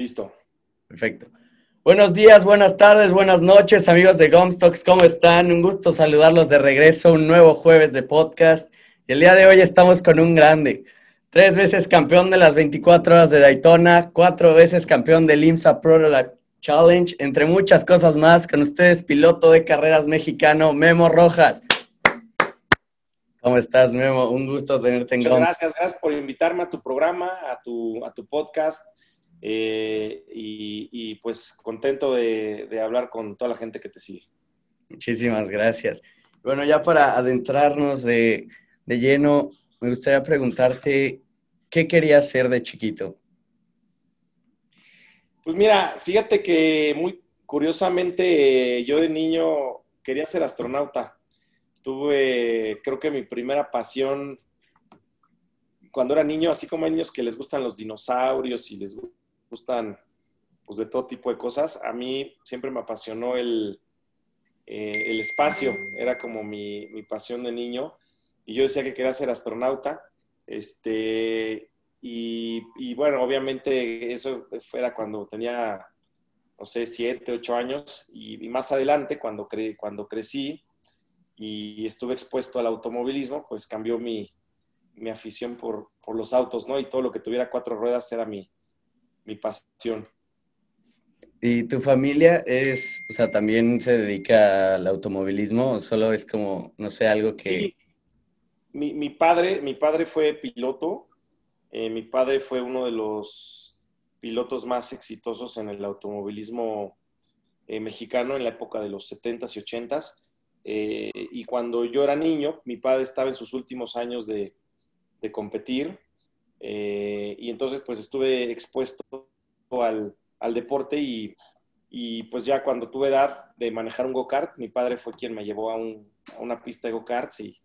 Listo. Perfecto. Buenos días, buenas tardes, buenas noches, amigos de Gomstocks, ¿cómo están? Un gusto saludarlos de regreso, un nuevo jueves de podcast. Y el día de hoy estamos con un grande. Tres veces campeón de las 24 horas de Daytona, cuatro veces campeón del IMSA Pro Challenge, entre muchas cosas más. Con ustedes, piloto de carreras mexicano, Memo Rojas. ¿Cómo estás, Memo? Un gusto tenerte en Muchas Gracias, gracias por invitarme a tu programa, a tu, a tu podcast. Eh, y, pues contento de, hablar con toda la gente que te sigue. Muchísimas gracias. Bueno, ya para adentrarnos de, de lleno, me gustaría preguntarte, ¿qué querías ser de chiquito? Pues mira, fíjate que muy curiosamente yo de niño quería ser astronauta tuve, creo que mi primera pasión cuando era niño, así como hay niños que les gustan los dinosaurios y les gustan pues de todo tipo de cosas, a mí siempre me apasionó el, eh, el espacio, era como mi, mi, pasión de niño. Y yo decía que quería ser astronauta, este, y, y bueno, obviamente eso era cuando tenía, no sé, siete, ocho años. Y, y más adelante, cuando, cre cuando crecí, y estuve expuesto al automovilismo, pues cambió mi, afición por, los autos, ¿no? Y todo lo que tuviera cuatro ruedas era mi, pasión. ¿Y tu familia es, o sea, también se dedica al automovilismo o solo es como, no sé, algo que... Sí. Mi, padre, mi padre fue piloto, eh, mi padre fue uno de los pilotos más exitosos en el automovilismo eh, mexicano en la época de los 70s y 80s. Eh, y cuando yo era niño, mi padre estaba en sus últimos años de, competir eh, y entonces pues estuve expuesto al, deporte y, pues ya cuando tuve edad de manejar un go-kart, mi padre fue quien me llevó a, una pista de go-karts y,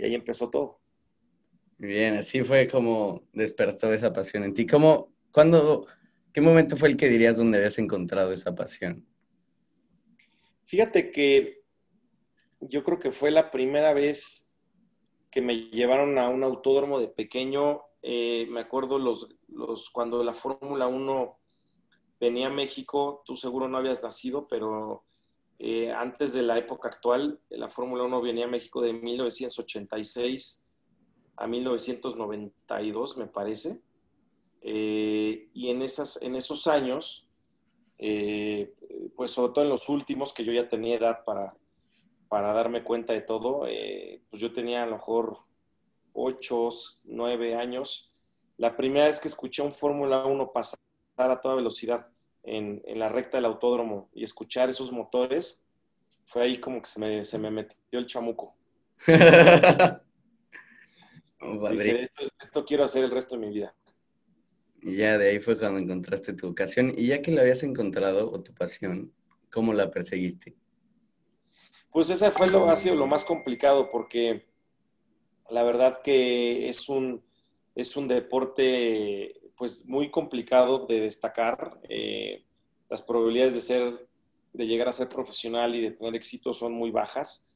ahí empezó todo. Bien, así fue como despertó esa pasión en ti. ¿Cómo, cuándo, qué momento fue el que dirías donde habías encontrado esa pasión? Fíjate que yo creo que fue la primera vez que me llevaron a un autódromo de pequeño. Eh, me acuerdo los, los, cuando la Fórmula 1 venía a México, tú seguro no habías nacido, pero eh, antes de la época actual, la Fórmula 1 venía a México de 1986 a 1992, me parece. Eh, y en, esas, en esos años, pues sobre todo en los últimos, que yo ya tenía edad para, para darme cuenta de todo, pues yo tenía a lo mejor 8, 9 años. La primera vez que escuché un Fórmula 1 pasar a toda velocidad en, la recta del autódromo y escuchar esos motores, fue ahí como que se me, se me metió el chamuco. esto, quiero hacer el resto de mi vida. Y ya de ahí fue cuando encontraste tu vocación. Y ya que la habías encontrado, o tu pasión, ¿cómo la perseguiste? Pues ese fue lo, ha sido lo más complicado porque la verdad que es un, es un deporte pues muy complicado de destacar. Eh, las probabilidades de ser, de llegar a ser profesional y de tener éxito son muy bajas,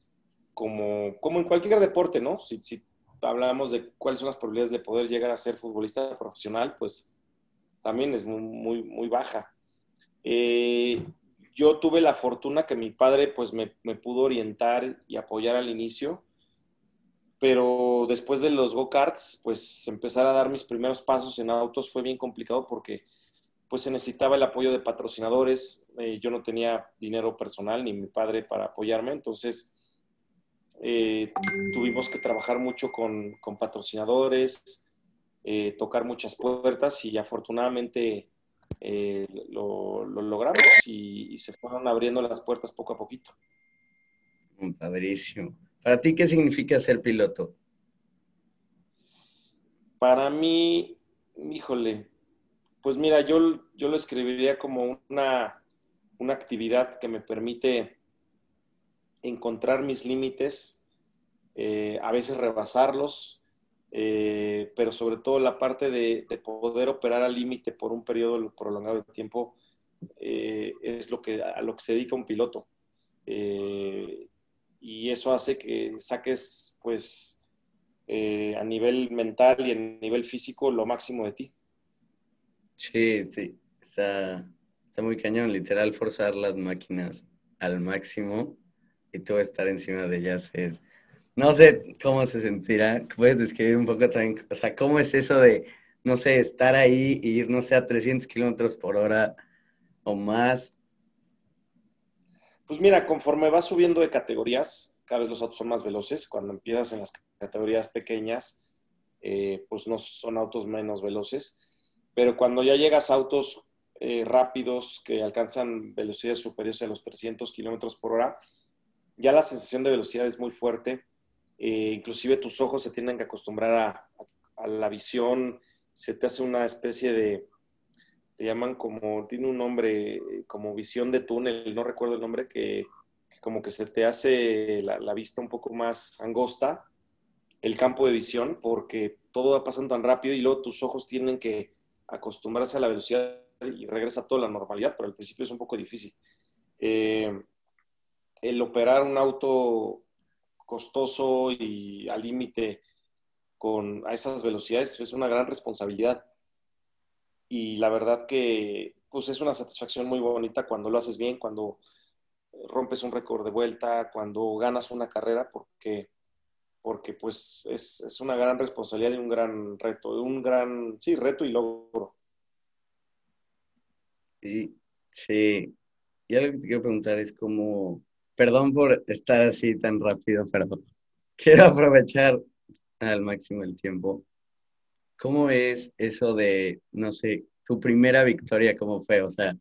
como, como en cualquier deporte, ¿no? Si, si hablamos de cuáles son las probabilidades de poder llegar a ser futbolista profesional, pues también es muy, muy, muy baja. Eh, yo tuve la fortuna que mi padre pues me, pudo orientar y apoyar al inicio, pero después de los go-karts, pues empezar a dar mis primeros pasos en autos fue bien complicado porque pues se necesitaba el apoyo de patrocinadores, eh, yo no tenía dinero personal ni mi padre para apoyarme, entonces eh, tuvimos que trabajar mucho con, patrocinadores, eh, tocar muchas puertas y afortunadamente lo, logramos y, se fueron abriendo las puertas poco a poquito. Padrísimo. ¿Para ti qué significa ser piloto? Para mí, híjole, pues mira, yo, yo lo escribiría como una, una actividad que me permite encontrar mis límites, eh, a veces rebasarlos, eh, pero sobre todo la parte de, poder operar al límite por un periodo prolongado de tiempo eh, es lo que, a lo que se dedica un piloto. Y eso hace que saques, pues, a nivel mental y a nivel físico lo máximo de ti. Sí, sí. Está, está muy cañón, literal, forzar las máquinas al máximo y tú estar encima de ellas es... No sé cómo se sentirá. ¿Puedes describir un poco también? O sea, ¿cómo es eso de, no sé, estar ahí e ir, no sé, a 300 kilómetros por hora o más? Pues mira, conforme vas subiendo de categorías, cada vez los autos son más veloces. Cuando empiezas en las categorías pequeñas, eh, pues no son autos menos veloces. Pero cuando ya llegas a autos eh, rápidos que alcanzan velocidades superiores a los 300 kilómetros por hora, ya la sensación de velocidad es muy fuerte eh, inclusive tus ojos se tienen que acostumbrar a, la visión, se te hace una especie de, llaman como, tiene un nombre, como visión de túnel, no recuerdo el nombre, que, como que se te hace la, vista un poco más angosta, el campo de visión, porque todo va pasando tan rápido y luego tus ojos tienen que acostumbrarse a la velocidad y regresa toda la normalidad, pero al principio es un poco difícil. Eh, el operar un auto costoso y al límite con a esas velocidades es una gran responsabilidad. Y la verdad que pues es una satisfacción muy bonita cuando lo haces bien, cuando rompes un récord de vuelta, cuando ganas una carrera, porque, porque pues es, es, una gran responsabilidad y un gran reto, un gran, sí, reto y logro. Sí, sí. Y algo que te quiero preguntar es cómo, Perdón por estar así tan rápido, pero quiero aprovechar al máximo el tiempo. ¿Cómo es eso de, no sé, tu primera victoria, cómo fue? O sea,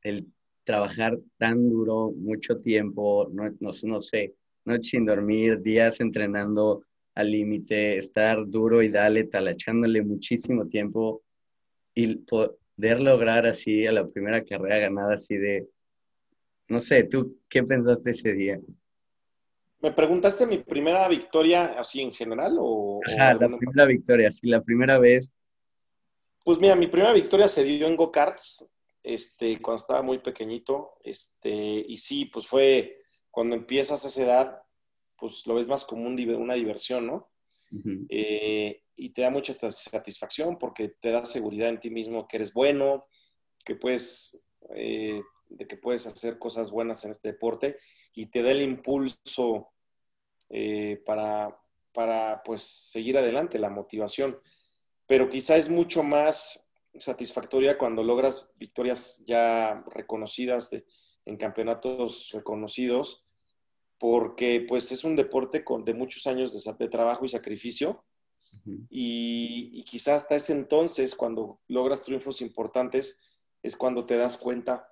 el trabajar tan duro, mucho tiempo, no, no, sé, noche sin dormir, días entrenando al límite, estar duro y dale, talachándole muchísimo tiempo y poder lograr así a la primera carrera ganada así de no sé, ¿tú qué pensaste ese día? ¿Me preguntaste mi primera victoria así en general o...? Ajá, la primera victoria, sí, la primera vez. Pues mira, mi primera victoria se dio en go-karts, este, cuando estaba muy pequeñito, este, y sí, pues fue cuando empiezas a esa edad, pues lo ves más como una diversión, ¿no? Eh, y te da mucha satisfacción porque te da seguridad en ti mismo que eres bueno, que puedes eh, de que puedes hacer cosas buenas en este deporte y te da el impulso eh, para, para pues seguir adelante, la motivación. Pero quizá es mucho más satisfactoria cuando logras victorias ya reconocidas en campeonatos reconocidos, porque pues es un deporte con, de muchos años de, trabajo y sacrificio. y, y quizá hasta ese entonces, cuando logras triunfos importantes, es cuando te das cuenta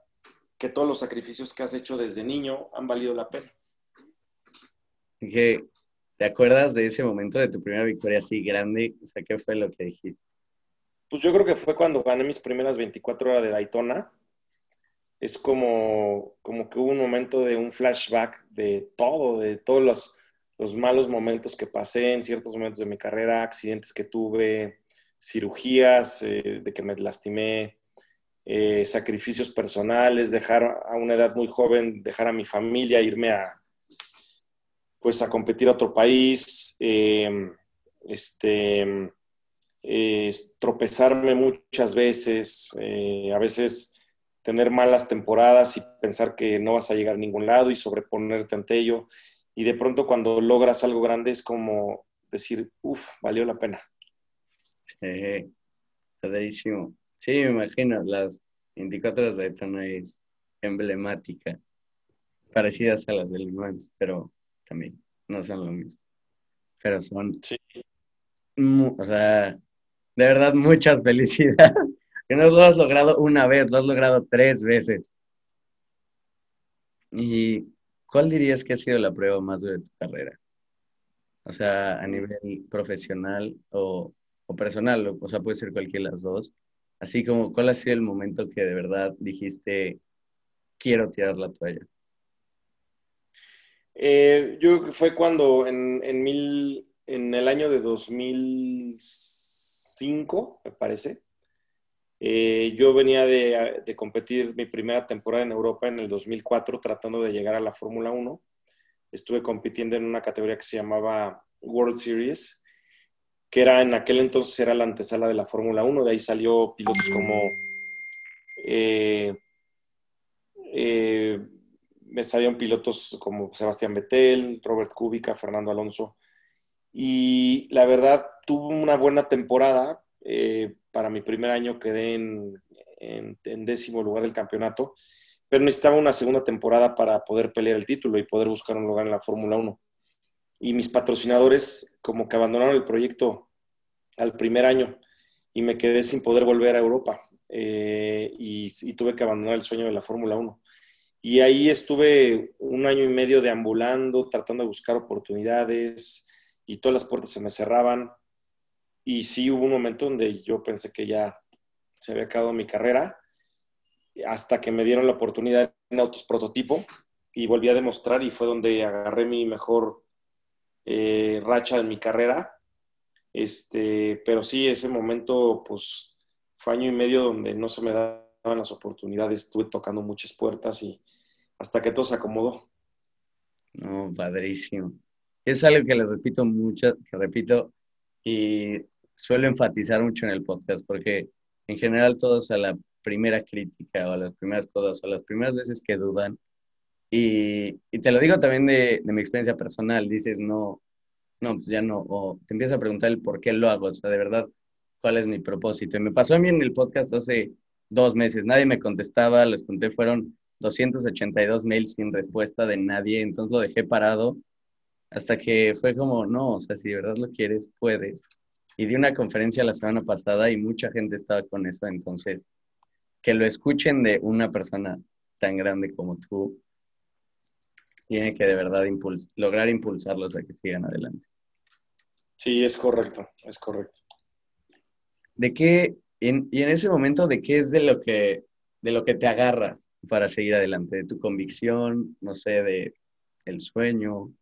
que todos los sacrificios que has hecho desde niño han valido la pena. ¿Te acuerdas de ese momento de tu primera victoria así grande? O sea, ¿qué fue lo que dijiste? Pues yo creo que fue cuando gané mis primeras 24 horas de Daytona. Es como, como que hubo un momento de un flashback de todo, de todos los, los malos momentos que pasé en ciertos momentos de mi carrera, accidentes que tuve, cirugías, eh, de que me lastimé, eh, sacrificios personales, dejar a una edad muy joven, dejar a mi familia, irme a, pues a competir a otro país, em, este, tropezarme muchas veces, eh, a veces tener malas temporadas y pensar que no vas a llegar a ningún lado y sobreponerte ante ello. Y de pronto cuando logras algo grande es como decir, uff, valió la pena. Sí, padrísimo. Sí, me imagino, las 24 horas de Daytona es emblemática, parecidas a las de Le pero también no son lo mismo. Pero son, sí. o sea, de verdad, muchas felicidades. Que no lo has logrado una vez, lo has logrado tres veces. ¿Y cuál dirías que ha sido la prueba más dura de tu carrera? O sea, a nivel profesional o, o personal, o sea, puede ser cualquiera de las dos. Así como, ¿cuál ha sido el momento que de verdad dijiste, quiero tirar la toalla? Eh, yo creo que fue cuando en, en, mil, en el año de 2005, me parece, eh, yo venía de, de, competir mi primera temporada en Europa en el 2004 tratando de llegar a la Fórmula 1. Estuve compitiendo en una categoría que se llamaba World Series que era en aquel entonces era la antesala de la Fórmula 1, de ahí salió pilotos como eh, eh, salieron pilotos como Sebastián Vettel, Robert Kubica, Fernando Alonso. Y la verdad, tuvo una buena temporada. Eh, para mi primer año quedé en, en, décimo lugar del campeonato, pero necesitaba una segunda temporada para poder pelear el título y poder buscar un lugar en la Fórmula 1. Y mis patrocinadores como que abandonaron el proyecto al primer año y me quedé sin poder volver a Europa eh, y, y, tuve que abandonar el sueño de la Fórmula 1. Y ahí estuve un año y medio deambulando, tratando de buscar oportunidades y todas las puertas se me cerraban. Y sí hubo un momento donde yo pensé que ya se había acabado mi carrera, hasta que me dieron la oportunidad en autos prototipo y volví a demostrar y fue donde agarré mi mejor eh, racha en mi carrera. Este, pero sí, ese momento, pues, fue año y medio donde no se me da las oportunidades, estuve tocando muchas puertas y hasta que todo se acomodó. No, padrísimo. Es algo que le repito mucho, que repito y suelo enfatizar mucho en el podcast, porque en general todos a la primera crítica o a las primeras cosas o a las primeras veces que dudan, y, y te lo digo también de, de, mi experiencia personal, dices, no, no, pues ya no, o te empiezas a preguntar el por qué lo hago, o sea, de verdad, cuál es mi propósito. Y me pasó a mí en el podcast hace dos meses. Nadie me contestaba, les conté, fueron 282 mails sin respuesta de nadie, entonces lo dejé parado hasta que fue como, no, o sea, si de verdad lo quieres, puedes. Y di una conferencia la semana pasada y mucha gente estaba con eso, entonces, que lo escuchen de una persona tan grande como tú, tiene que de verdad lograr impulsarlos a que sigan adelante. Sí, es correcto, es correcto. ¿De qué y en ese momento, ¿de qué es de lo que, de lo que te agarras para seguir adelante? ¿De tu convicción? No sé, de el sueño.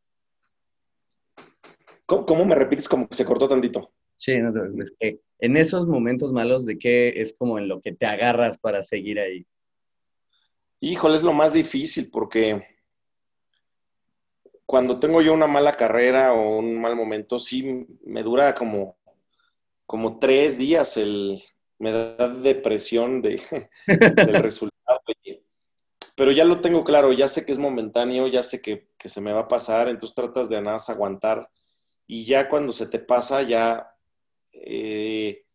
¿Cómo, me repites como que se cortó tantito? Sí, no, es que en esos momentos malos, ¿de qué es como en lo que te agarras para seguir ahí? Híjole, es lo más difícil porque cuando tengo yo una mala carrera o un mal momento, sí me dura como, como tres días el, me da depresión de, del resultado. Pero ya lo tengo claro, ya sé que es momentáneo, ya sé que, se me va a pasar, entonces tratas de nada más aguantar y ya cuando se te pasa, ya eh,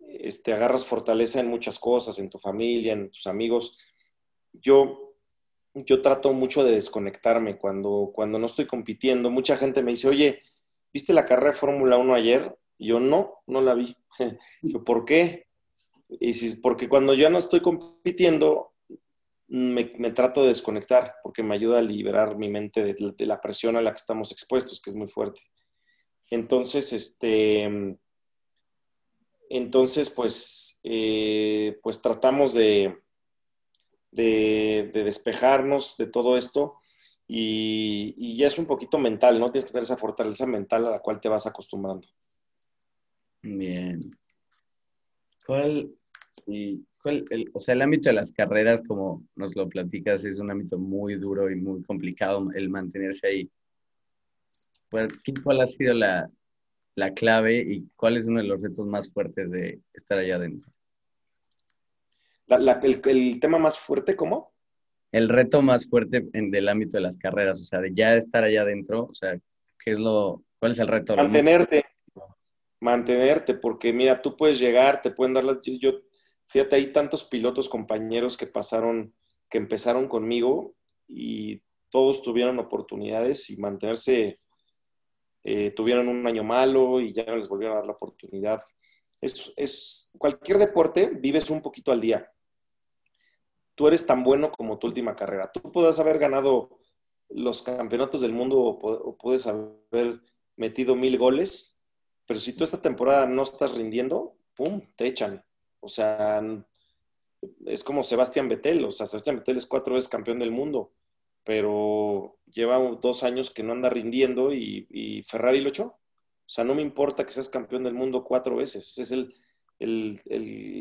este, agarras fortaleza en muchas cosas, en tu familia, en tus amigos. Yo, yo trato mucho de desconectarme cuando, cuando no estoy compitiendo. Mucha gente me dice, oye, ¿viste la carrera de Fórmula 1 ayer? Y yo no, no la vi. yo, ¿por qué? Y si, porque cuando ya no estoy compitiendo, me, trato de desconectar, porque me ayuda a liberar mi mente de, la presión a la que estamos expuestos, que es muy fuerte. Entonces, este, entonces, pues, eh, pues tratamos de, de, despejarnos de todo esto y, y, ya es un poquito mental, ¿no? Tienes que tener esa fortaleza mental a la cual te vas acostumbrando. Bien. ¿Cuál, y el, o sea, el ámbito de las carreras, como nos lo platicas, es un ámbito muy duro y muy complicado el mantenerse ahí. ¿Cuál, ha sido la, la, clave y cuál es uno de los retos más fuertes de estar allá adentro? el, el, tema más fuerte, ¿cómo? El reto más fuerte en, del ámbito de las carreras, o sea, de ya estar allá adentro, o sea, ¿qué es lo, ¿cuál es el reto? Mantenerte, mantenerte, porque mira, tú puedes llegar, te pueden dar las... Yo, fíjate, hay tantos pilotos compañeros que pasaron, que empezaron conmigo y todos tuvieron oportunidades y mantenerse, eh, tuvieron un año malo y ya no les volvieron a dar la oportunidad. Es, es, cualquier deporte vives un poquito al día. Tú eres tan bueno como tu última carrera. Tú puedes haber ganado los campeonatos del mundo o puedes haber metido mil goles pero si tú esta temporada no estás rindiendo, ¡pum!, te echan. O sea, es como Sebastián Vettel. O sea, Sebastián Vettel es cuatro veces campeón del mundo, pero lleva dos años que no anda rindiendo y, Ferrari lo echó. O sea, no me importa que seas campeón del mundo cuatro veces. Es el,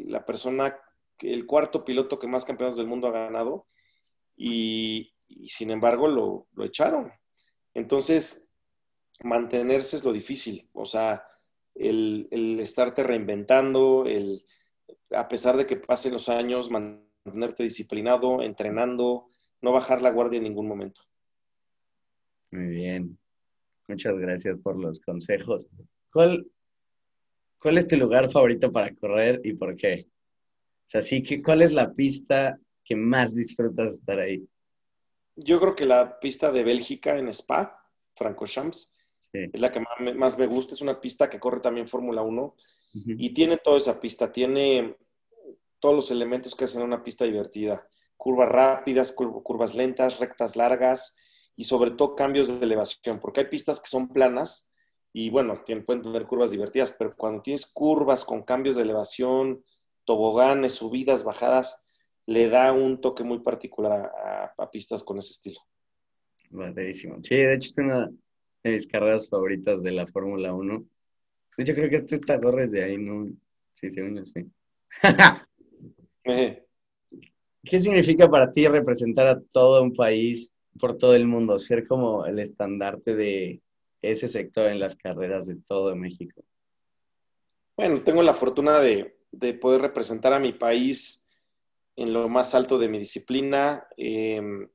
la persona, el cuarto piloto que más campeonatos del mundo ha ganado y, sin embargo lo, lo echaron. Entonces, mantenerse es lo difícil. O sea, el, estarte reinventando, el, a pesar de que pasen los años, mantenerte disciplinado, entrenando, no bajar la guardia en ningún momento. Muy bien. Muchas gracias por los consejos. ¿Cuál, cuál es tu lugar favorito para correr y por qué? O sea, sí, ¿cuál es la pista que más disfrutas estar ahí? Yo creo que la pista de Bélgica en Spa, Francorchamps, es la que más me gusta. Es una pista que corre también Fórmula 1 y tiene toda esa pista. Tiene todos los elementos que hacen una pista divertida. Curvas rápidas, curvas lentas, rectas largas y sobre todo cambios de elevación, porque hay pistas que son planas y bueno, pueden tener curvas divertidas, pero cuando tienes curvas con cambios de elevación, toboganes, subidas, bajadas, le da un toque muy particular a, pistas con ese estilo. Buenísimo. Sí, de hecho es una de mis carreras favoritas de la Fórmula 1. Yo creo que este está corres de ahí, ¿no? Sí, según yo sí. ¿Qué significa para ti representar a todo un país por todo el mundo, ser como el estandarte de ese sector en las carreras de todo México? Bueno, tengo la fortuna de, poder representar a mi país en lo más alto de mi disciplina. Em,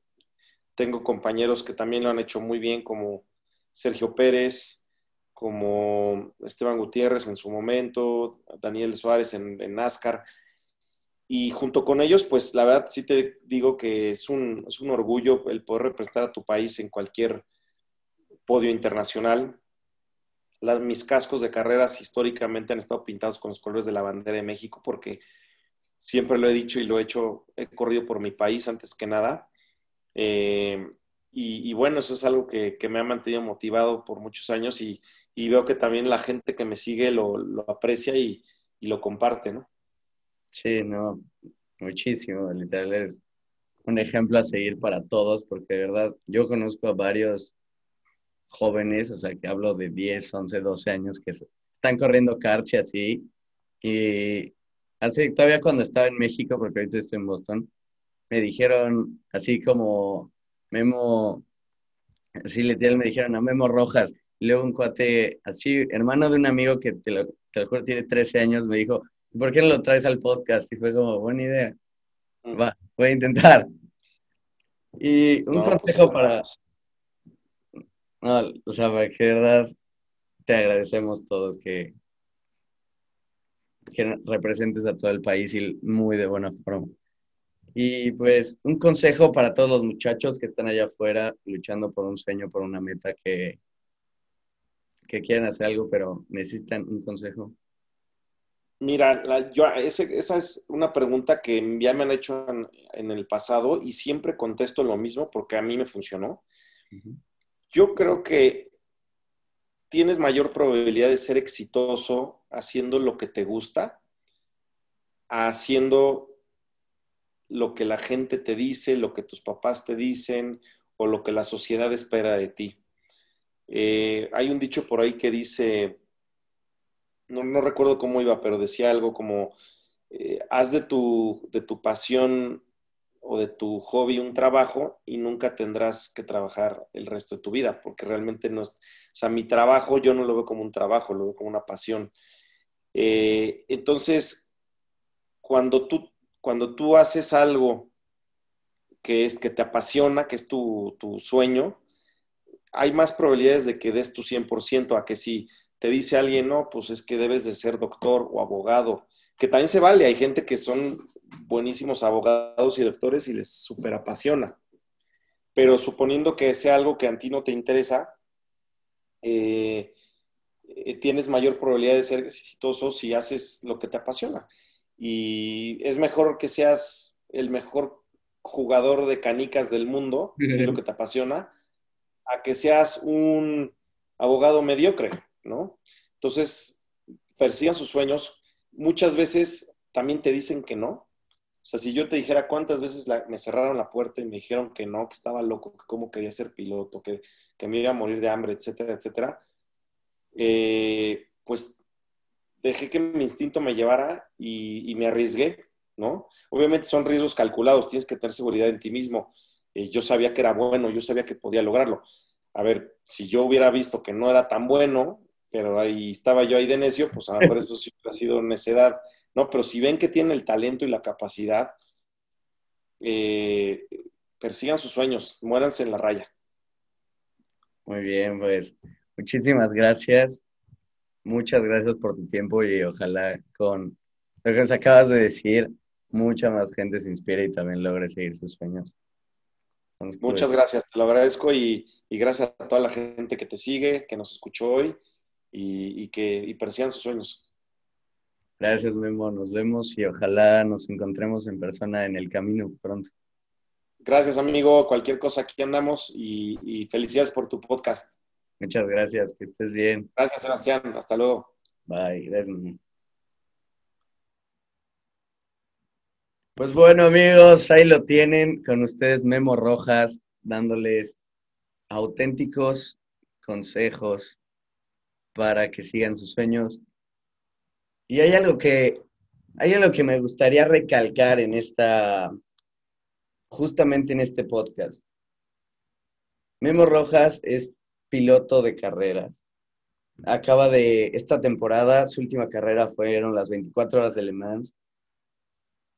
tengo compañeros que también lo han hecho muy bien, como Sergio Pérez, como Esteban Gutiérrez en su momento, Daniel Suárez en, en NASCAR. Y junto con ellos, pues la verdad sí te digo que es un, es un orgullo el poder representar a tu país en cualquier podio internacional. mis cascos de carreras históricamente han estado pintados con los colores de la bandera de México porque siempre lo he dicho y lo he hecho, he corrido por mi país antes que nada. Eh, y, bueno, eso es algo que, me ha mantenido motivado por muchos años y, veo que también la gente que me sigue lo, lo aprecia y, y lo comparte, ¿no? Sí, no, muchísimo. Literal es un ejemplo a seguir para todos, porque de verdad yo conozco a varios jóvenes, o sea, que hablo de 10, 11, 12 años, que están corriendo karts y así. Y hace, todavía cuando estaba en México, porque ahorita estoy en Boston, me dijeron así como Memo, así literal me dijeron a Memo Rojas. Luego un cuate así, hermano de un amigo que te lo, te lo juro tiene 13 años, me dijo, ¿por qué no lo traes al podcast? Y fue como, buena idea. Mm. Va, voy a intentar. Y un pues, consejo para... No, o sea, para que de verdad te agradecemos todos que, que representes a todo el país y muy de buena forma. Y pues un consejo para todos los muchachos que están allá afuera luchando por un sueño, por una meta que, que quieren hacer algo, pero necesitan un consejo. Mira, yo, esa es una pregunta que ya me han hecho en, el pasado y siempre contesto lo mismo porque a mí me funcionó. Yo creo que tienes mayor probabilidad de ser exitoso haciendo lo que te gusta, haciendo lo que la gente te dice, lo que tus papás te dicen o lo que la sociedad espera de ti. Eh, hay un dicho por ahí que dice, no, recuerdo cómo iba, pero decía algo como, eh, haz de tu, de tu pasión o de tu hobby un trabajo y nunca tendrás que trabajar el resto de tu vida, porque realmente no es, o sea, mi trabajo yo no lo veo como un trabajo, lo veo como una pasión. Eh, entonces, cuando tú, cuando tú haces algo que, es, que te apasiona, que es tu, tu sueño, hay más probabilidades de que des tu 100% a que si te dice alguien, no, pues es que debes de ser doctor o abogado, que también se vale, hay gente que son buenísimos abogados y doctores y les súper apasiona, pero suponiendo que sea algo que a ti no te interesa, eh, eh, tienes mayor probabilidad de ser exitoso si haces lo que te apasiona. Y es mejor que seas el mejor jugador de canicas del mundo, si es lo que te apasiona, a que seas un abogado mediocre. ¿no? Entonces, persigan sus sueños. Muchas veces también te dicen que no. O sea, si yo te dijera cuántas veces me cerraron la puerta y me dijeron que no, que estaba loco, que cómo quería ser piloto, que, me iba a morir de hambre, etcétera, etcétera, eh, pues dejé que mi instinto me llevara y, me arriesgué, ¿no? Obviamente son riesgos calculados, tienes que tener seguridad en ti mismo. Eh, yo sabía que era bueno, yo sabía que podía lograrlo. A ver, si yo hubiera visto que no era tan bueno, pero ahí estaba yo ahí de necio, pues a lo mejor eso sí ha sido necedad, ¿no? Pero si ven que tiene el talento y la capacidad, eh, persigan sus sueños, muéranse en la raya. Muy bien, pues muchísimas gracias. Muchas gracias por tu tiempo y ojalá con lo que nos acabas de decir, mucha más gente se inspire y también logre seguir sus sueños. Muchas gracias, te lo agradezco y, gracias a toda la gente que te sigue, que nos escuchó hoy y, que y persigan sus sueños. Gracias, Memo. Nos vemos y ojalá nos encontremos en persona en el camino pronto. Gracias, amigo. Cualquier cosa aquí andamos y, felicidades por tu podcast. Muchas gracias. Que estés bien. Gracias, Sebastián. Hasta luego. Bye. Gracias, Pues bueno, amigos, ahí lo tienen con ustedes Memo Rojas, dándoles auténticos consejos para que sigan sus sueños. Y hay algo que, hay algo que me gustaría recalcar en esta, justamente en este podcast. Memo Rojas es piloto de carreras. Acaba de, esta temporada, su última carrera fueron las 24 horas de Le Mans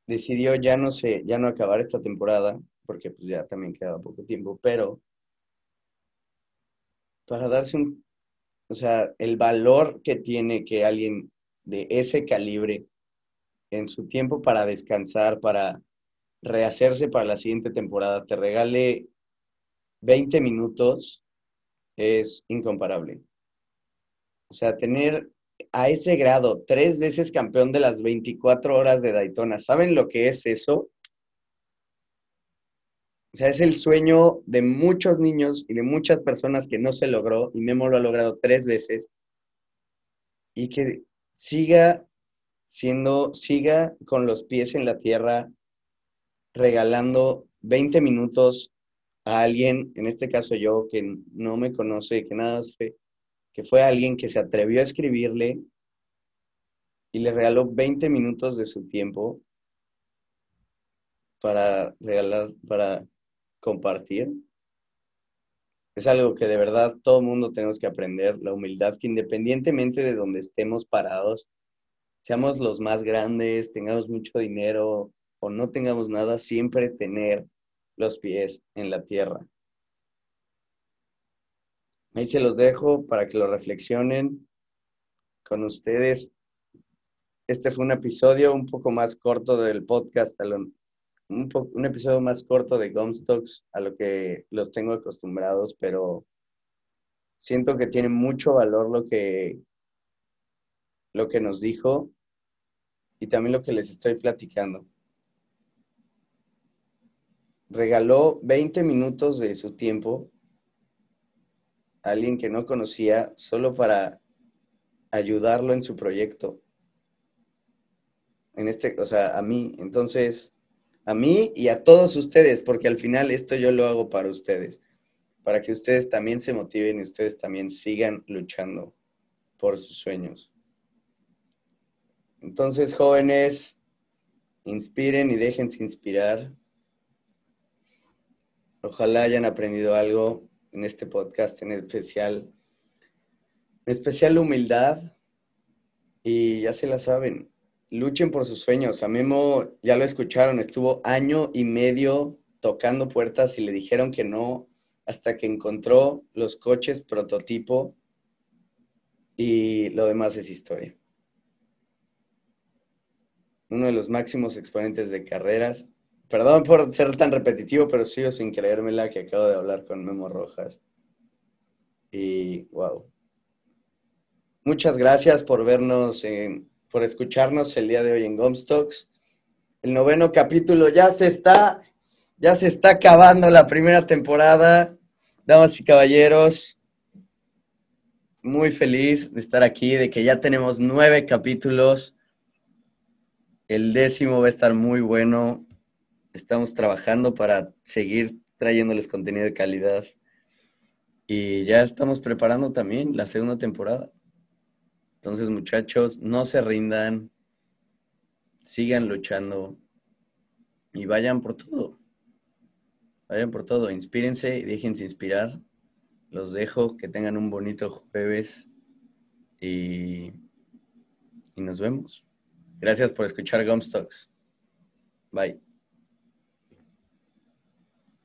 decidió ya no sé, ya no acabar esta temporada, porque pues ya también quedaba poco tiempo, pero para darse un, o sea, el valor que tiene que alguien de ese calibre en su tiempo para descansar, para rehacerse para la siguiente temporada, te regale 20 minutos, es incomparable. O sea, tener a ese grado, tres veces campeón de las 24 horas de Daytona. ¿Saben lo que es eso? O sea, es el sueño de muchos niños y de muchas personas que no se logró, y Memo lo ha logrado tres veces, y que siga siendo, siga con los pies en la tierra, regalando 20 minutos a alguien, en este caso yo, que no me conoce, que nada sé, que fue alguien que se atrevió a escribirle y le regaló 20 minutos de su tiempo para regalar, para compartir. Es algo que de verdad todo mundo tenemos que aprender, la humildad, que independientemente de donde estemos parados, seamos los más grandes, tengamos mucho dinero o no tengamos nada, siempre tener los pies en la tierra. Ahí se los dejo para que lo reflexionen con ustedes. Este fue un episodio un poco más corto del podcast, un, episodio más corto de Gumstocks a lo que los tengo acostumbrados, pero siento que tiene mucho valor lo que, lo que nos dijo y también lo que les estoy platicando. Regaló 20 minutos de su tiempo alguien que no conocía solo para ayudarlo en su proyecto. En este, o sea, a mí. Entonces, a mí y a todos ustedes, porque al final esto yo lo hago para ustedes, para que ustedes también se motiven y ustedes también sigan luchando por sus sueños. Entonces, jóvenes, inspiren y déjense inspirar. Ojalá hayan aprendido algo en este podcast en especial, en especial humildad y ya se la saben, luchen por sus sueños. A Memo ya lo escucharon, estuvo año y medio tocando puertas y le dijeron que no hasta que encontró los coches prototipo y lo demás es historia. Uno de los máximos exponentes de carreras Perdón por ser tan repetitivo, pero sigo sin creérmela que acabo de hablar con Memo Rojas. Y wow. Muchas gracias por vernos, por escucharnos el día de hoy en Gomstocks. El noveno capítulo ya se está, ya se está acabando la primera temporada. Damas y caballeros, muy feliz de estar aquí, de que ya tenemos nueve capítulos. El décimo va a estar muy bueno estamos trabajando para seguir trayéndoles contenido de calidad. Y ya estamos preparando también la segunda temporada. Entonces, muchachos, no se rindan, sigan luchando y vayan por todo. Vayan por todo, inspírense y déjense inspirar. Los dejo, que tengan un bonito jueves y, y nos vemos. Gracias por escuchar Gumstocks. Bye.